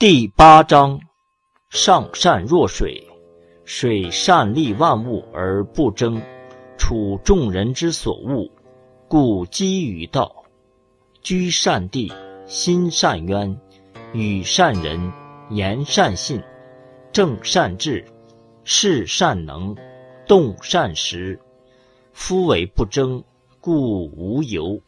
第八章：上善若水，水善利万物而不争，处众人之所恶，故几于道。居善地，心善渊，与善人，言善信，正善治，事善能，动善时。夫为不争，故无尤。